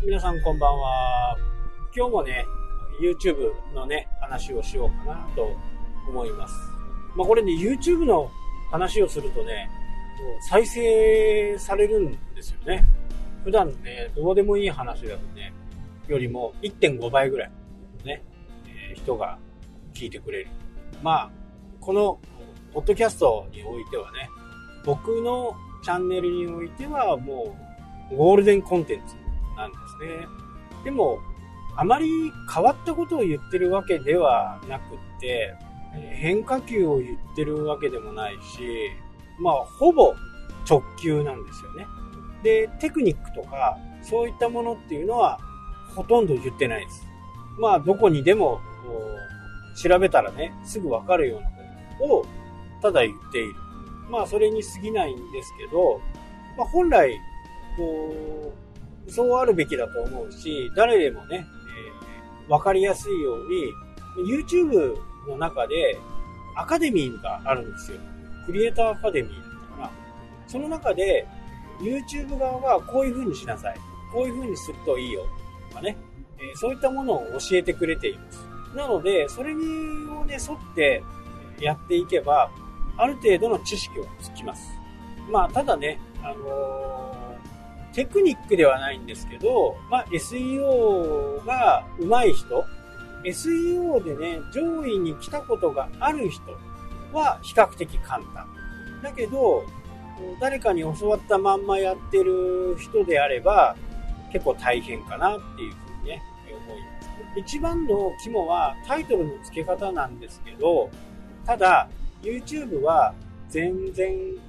皆さんこんばんは。今日もね、YouTube のね、話をしようかなと思います。まあこれね、YouTube の話をするとね、再生されるんですよね。普段ね、どうでもいい話だとね、よりも1.5倍ぐらいね、えー、人が聞いてくれる。まあ、この、ポッドキャストにおいてはね、僕のチャンネルにおいてはもう、ゴールデンコンテンツなんですね。でも、あまり変わったことを言ってるわけではなくって、変化球を言ってるわけでもないし、まあ、ほぼ直球なんですよね。で、テクニックとか、そういったものっていうのは、ほとんど言ってないです。まあ、どこにでも、調べたらね、すぐわかるようなことを、ただ言っている。まあ、それに過ぎないんですけど、まあ、本来、こう、そうあるべきだと思うし、誰でもね、えー、わかりやすいように、YouTube の中でアカデミーがあるんですよ。クリエイターアカデミーだったかな。その中で、YouTube 側がこういう風にしなさい。こういう風にするといいよ。とかね。え、そういったものを教えてくれています。なので、それにをね、沿ってやっていけば、ある程度の知識をつきます。まあ、ただね、あのーテクニックではないんですけど、まあ、SEO が上手い人、SEO でね、上位に来たことがある人は比較的簡単。だけど、誰かに教わったまんまやってる人であれば、結構大変かなっていうふうにね、思います。一番の肝はタイトルの付け方なんですけど、ただ、YouTube は前々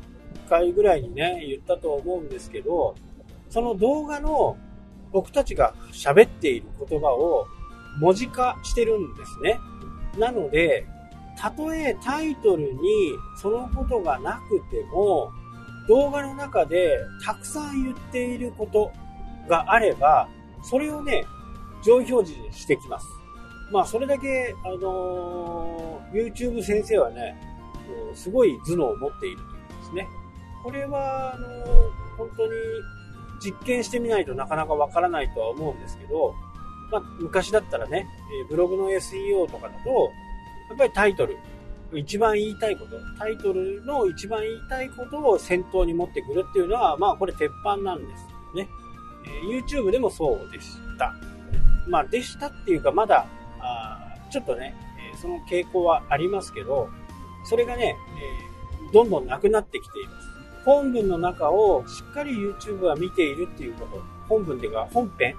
回ぐらいにね、言ったと思うんですけど、その動画の僕たちが喋っている言葉を文字化してるんですね。なので、たとえタイトルにそのことがなくても、動画の中でたくさん言っていることがあれば、それをね、上位表示してきます。まあ、それだけ、あのー、YouTube 先生はね、すごい頭脳を持っているというんですね。これは、あのー、本当に実験してみないとなかなかわからないとは思うんですけど、まあ、昔だったらね、ブログの SEO とかだと、やっぱりタイトル、一番言いたいこと、タイトルの一番言いたいことを先頭に持ってくるっていうのは、まあこれ鉄板なんですね。YouTube でもそうでした。まあでしたっていうかまだ、あちょっとね、その傾向はありますけど、それがね、どんどんなくなってきています。本文の中をしっかり YouTube は見ているっていうこと、本文でいうか本編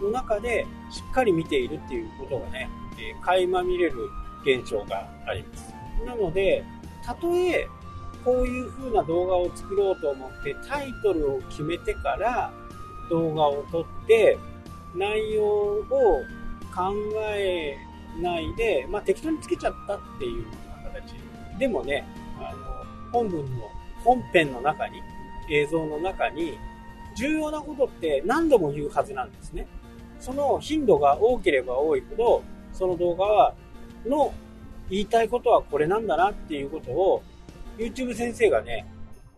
の中でしっかり見ているっていうことがね、えー、垣間見れる現象があります。なので、たとえこういう風な動画を作ろうと思ってタイトルを決めてから動画を撮って内容を考えないで、まあ、適当につけちゃったっていう形。でもね、あの、本文の本編の中に、映像の中に、重要なことって何度も言うはずなんですね。その頻度が多ければ多いほど、その動画は、の言いたいことはこれなんだなっていうことを、YouTube 先生がね、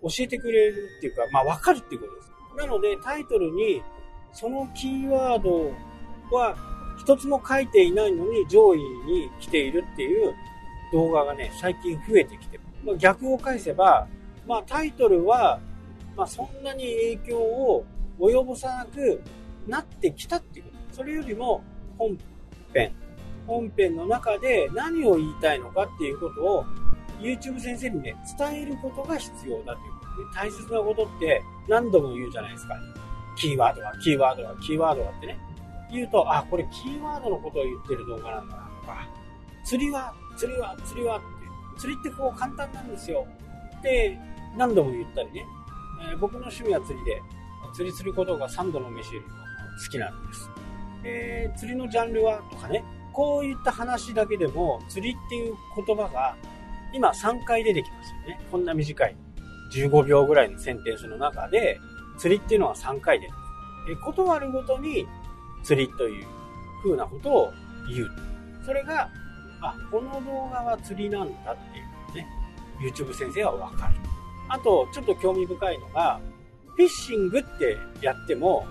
教えてくれるっていうか、まあわかるっていうことです。なのでタイトルに、そのキーワードは一つも書いていないのに上位に来ているっていう動画がね、最近増えてきてる。まあ、逆を返せば、まあ、タイトルは、まあ、そんなに影響を及ぼさなくなってきたっていうこと。それよりも本編、本編の中で何を言いたいのかっていうことを YouTube 先生にね、伝えることが必要だということで、大切なことって何度も言うじゃないですか。キーワードは、キーワードは、キーワードはってね。言うと、あ、これキーワードのことを言ってる動画なんだなとか、釣りは、釣りは、釣りはって、釣りってこう簡単なんですよ。って何度も言ったりね、えー、僕の趣味は釣りで、釣りすることが3度の飯よりも好きなんです。えー、釣りのジャンルはとかね、こういった話だけでも、釣りっていう言葉が今3回出てきますよね。こんな短い15秒ぐらいのセンテンスの中で、釣りっていうのは3回出る。え断るごとに釣りという風なことを言う。それが、あ、この動画は釣りなんだっていうね、YouTube 先生はわかる。あと、ちょっと興味深いのが、フィッシングってやっても、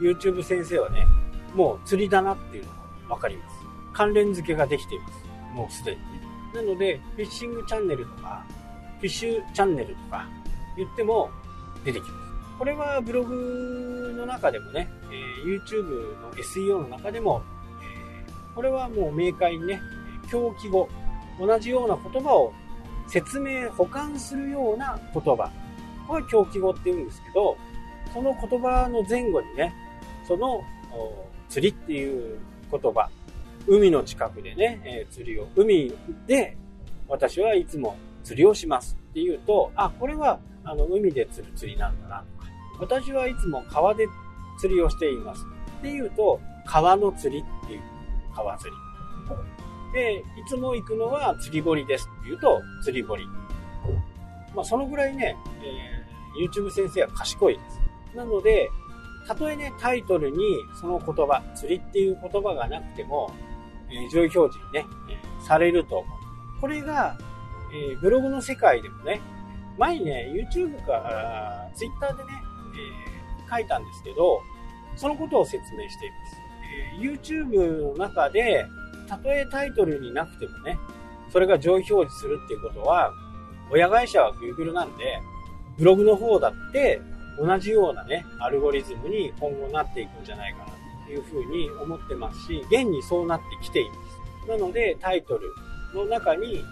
YouTube 先生はね、もう釣りだなっていうのがわかります。関連付けができています。もうすでに。なので、フィッシングチャンネルとか、フィッシュチャンネルとか言っても出てきます。これはブログの中でもね、えー、YouTube の SEO の中でも、えー、これはもう明快にね、狂気語、同じような言葉を説明、保管するような言葉。これ狂気語って言うんですけど、その言葉の前後にね、その釣りっていう言葉、海の近くでね、えー、釣りを、海で私はいつも釣りをしますっていうと、あ、これはあの海で釣る釣りなんだなとか、私はいつも川で釣りをしていますっていうと、川の釣りっていう、川釣り。で、いつも行くのは釣り堀ですっていうと、釣り堀。まあ、そのぐらいね、えー、YouTube 先生は賢いです。なので、たとえね、タイトルにその言葉、釣りっていう言葉がなくても、えー、上位表示にね、えー、されると思う。これが、えー、ブログの世界でもね、前にね、YouTube か Twitter でね、えー、書いたんですけど、そのことを説明しています。えー、YouTube の中で、たとえタイトルになくてもね、それが上位表示するっていうことは、親会社は Google なんで、ブログの方だって同じようなね、アルゴリズムに今後なっていくんじゃないかなというふうに思ってますし、現にそうなってきています。なので、タイトルの中に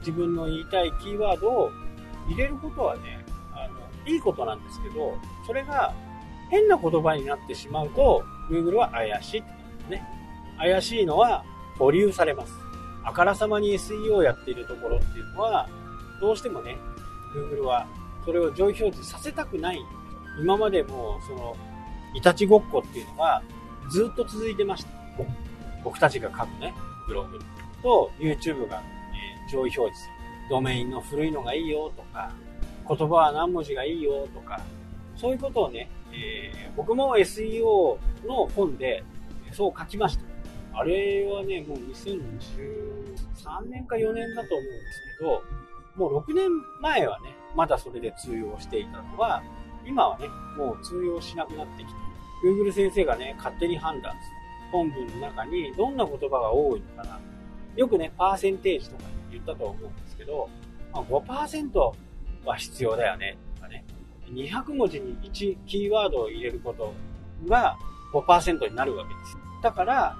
自分の言いたいキーワードを入れることはね、あの、いいことなんですけど、それが変な言葉になってしまうと、Google は怪しいってことですね。怪しいのは保留されます。あからさまに SEO をやっているところっていうのは、どうしてもね、Google はそれを上位表示させたくない今までも、その、いたちごっこっていうのがずっと続いてました。僕たちが書くね、ブログと YouTube が、え上位表示する。ドメインの古いのがいいよとか、言葉は何文字がいいよとか、そういうことをね、えー、僕も SEO の本でそう書きました。あれはね、もう2013年か4年だと思うんですけど、もう6年前はね、まだそれで通用していたのは、今はね、もう通用しなくなってきて、Google 先生がね、勝手に判断する。本文の中にどんな言葉が多いのかな。よくね、パーセンテージとか言ったと思うんですけど、まあ、5%は必要だよね、とかね。200文字に1キーワードを入れることが5%になるわけです。だから、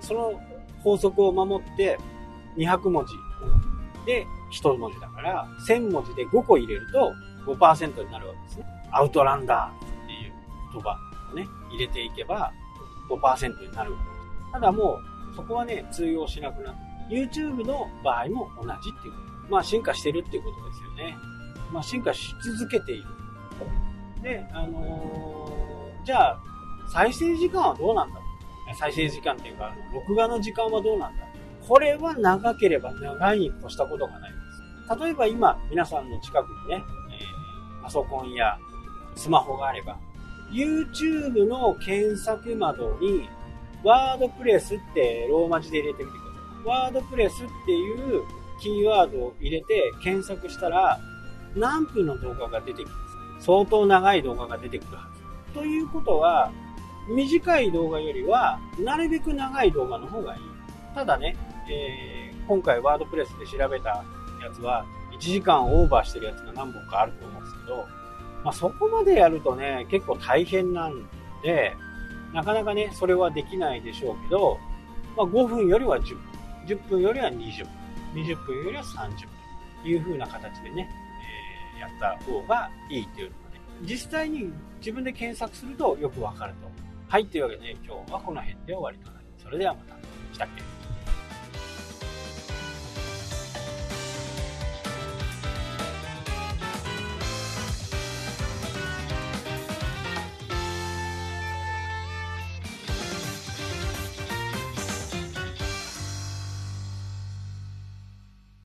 その法則を守って、200文字で1文字だから、1000文字で5個入れると5%になるわけですね。アウトランダーっていう言葉をね、入れていけば5%になるわけです。ただもう、そこはね、通用しなくなって、YouTube の場合も同じっていうこと。まあ進化してるっていうことですよね。まあ進化し続けている。で、あのー、じゃあ、再生時間はどうなんだろう再生時間っていうか、録画の時間はどうなんだ？これは長ければ長いに越したことがないです。例えば今、皆さんの近くにね、えー、パソコンやスマホがあれば、YouTube の検索窓に、ワードプレスってローマ字で入れてみてください。ワードプレスっていうキーワードを入れて検索したら、何分の動画が出てきます。相当長い動画が出てくるはず。ということは、短い動画よりは、なるべく長い動画の方がいい。ただね、えー、今回ワードプレスで調べたやつは、1時間オーバーしてるやつが何本かあると思うんですけど、まあ、そこまでやるとね、結構大変なんで、なかなかね、それはできないでしょうけど、まあ、5分よりは10分、10分よりは20分、20分よりは30分という風な形でね、えー、やった方がいいっていうのがね、実際に自分で検索するとよくわかると。はい、というわけで、今日はこの辺で終わりとなります。それではまた。したっけ？